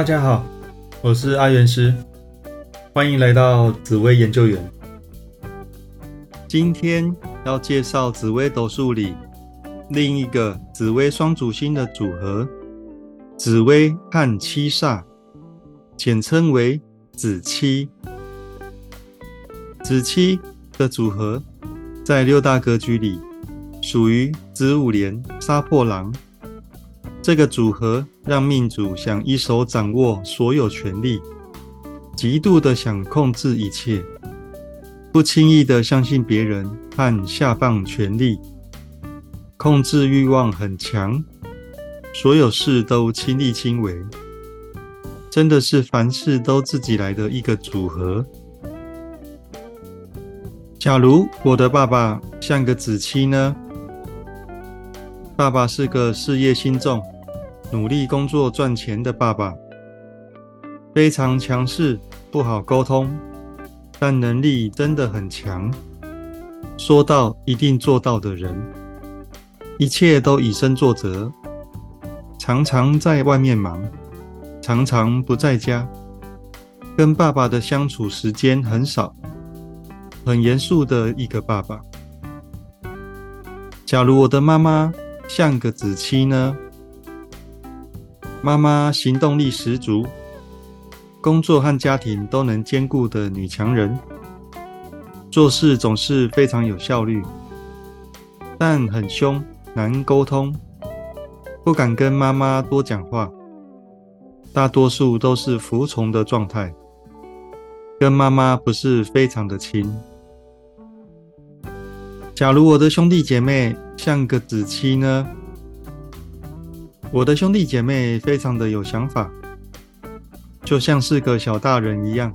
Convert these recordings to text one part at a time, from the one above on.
大家好，我是阿元师，欢迎来到紫薇研究员。今天要介绍紫薇斗数里另一个紫薇双主星的组合——紫薇和七煞，简称为紫七。紫七的组合在六大格局里属于子午连杀破狼。这个组合让命主想一手掌握所有权力，极度的想控制一切，不轻易的相信别人和下放权力，控制欲望很强，所有事都亲力亲为，真的是凡事都自己来的一个组合。假如我的爸爸像个子期呢？爸爸是个事业心重、努力工作赚钱的爸爸，非常强势，不好沟通，但能力真的很强，说到一定做到的人，一切都以身作则，常常在外面忙，常常不在家，跟爸爸的相处时间很少，很严肃的一个爸爸。假如我的妈妈。像个子期呢，妈妈行动力十足，工作和家庭都能兼顾的女强人，做事总是非常有效率，但很凶，难沟通，不敢跟妈妈多讲话，大多数都是服从的状态，跟妈妈不是非常的亲。假如我的兄弟姐妹像个子期呢？我的兄弟姐妹非常的有想法，就像是个小大人一样，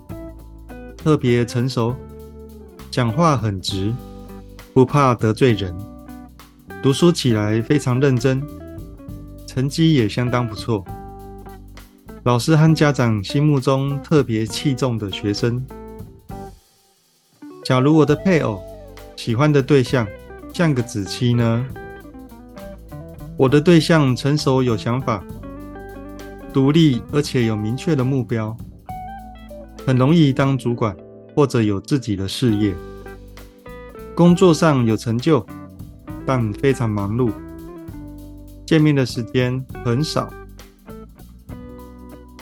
特别成熟，讲话很直，不怕得罪人，读书起来非常认真，成绩也相当不错，老师和家长心目中特别器重的学生。假如我的配偶，喜欢的对象像个子期呢？我的对象成熟有想法，独立而且有明确的目标，很容易当主管或者有自己的事业，工作上有成就，但非常忙碌，见面的时间很少。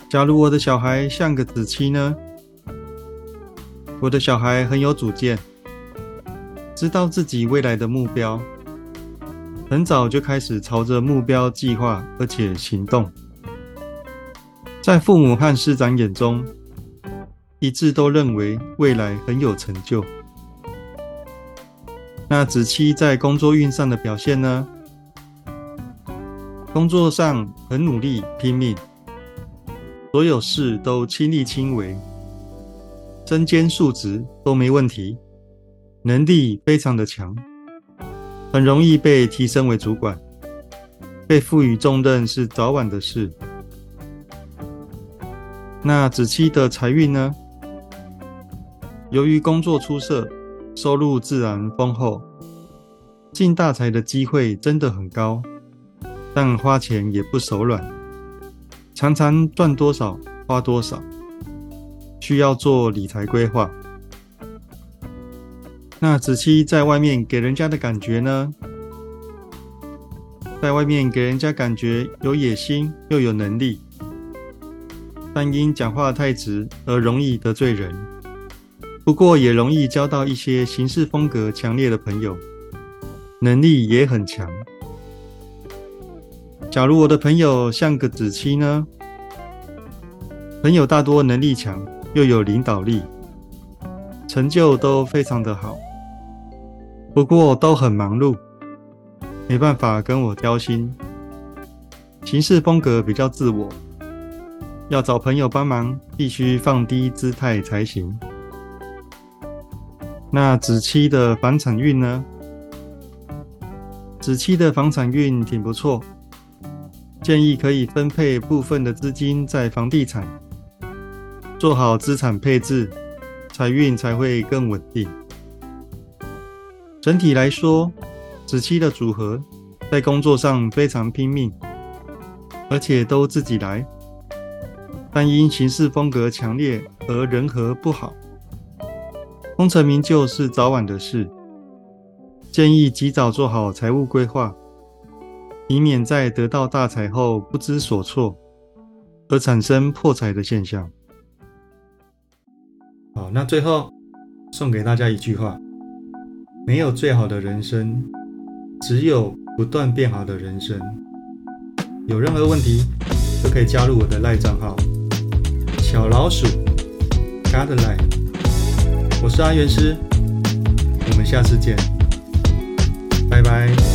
假如我的小孩像个子期呢？我的小孩很有主见。知道自己未来的目标，很早就开始朝着目标计划，而且行动。在父母和师长眼中，一致都认为未来很有成就。那子期在工作运上的表现呢？工作上很努力拼命，所有事都亲力亲为，身兼数职都没问题。能力非常的强，很容易被提升为主管，被赋予重任是早晚的事。那子期的财运呢？由于工作出色，收入自然丰厚，进大财的机会真的很高，但花钱也不手软，常常赚多少花多少，需要做理财规划。那子期在外面给人家的感觉呢？在外面给人家感觉有野心又有能力，但因讲话太直而容易得罪人。不过也容易交到一些行事风格强烈的朋友，能力也很强。假如我的朋友像个子期呢？朋友大多能力强，又有领导力，成就都非常的好。不过都很忙碌，没办法跟我交心。行事风格比较自我，要找朋友帮忙，必须放低姿态才行。那子期的房产运呢？子期的房产运挺不错，建议可以分配部分的资金在房地产，做好资产配置，财运才会更稳定。整体来说，子期的组合在工作上非常拼命，而且都自己来，但因行事风格强烈而人和不好。功成名就是早晚的事，建议及早做好财务规划，以免在得到大财后不知所措，而产生破财的现象。好，那最后送给大家一句话：没有最好的人生，只有不断变好的人生。有任何问题，都可以加入我的赖账号小老鼠 Godline。我是阿元师，我们下次见，拜拜。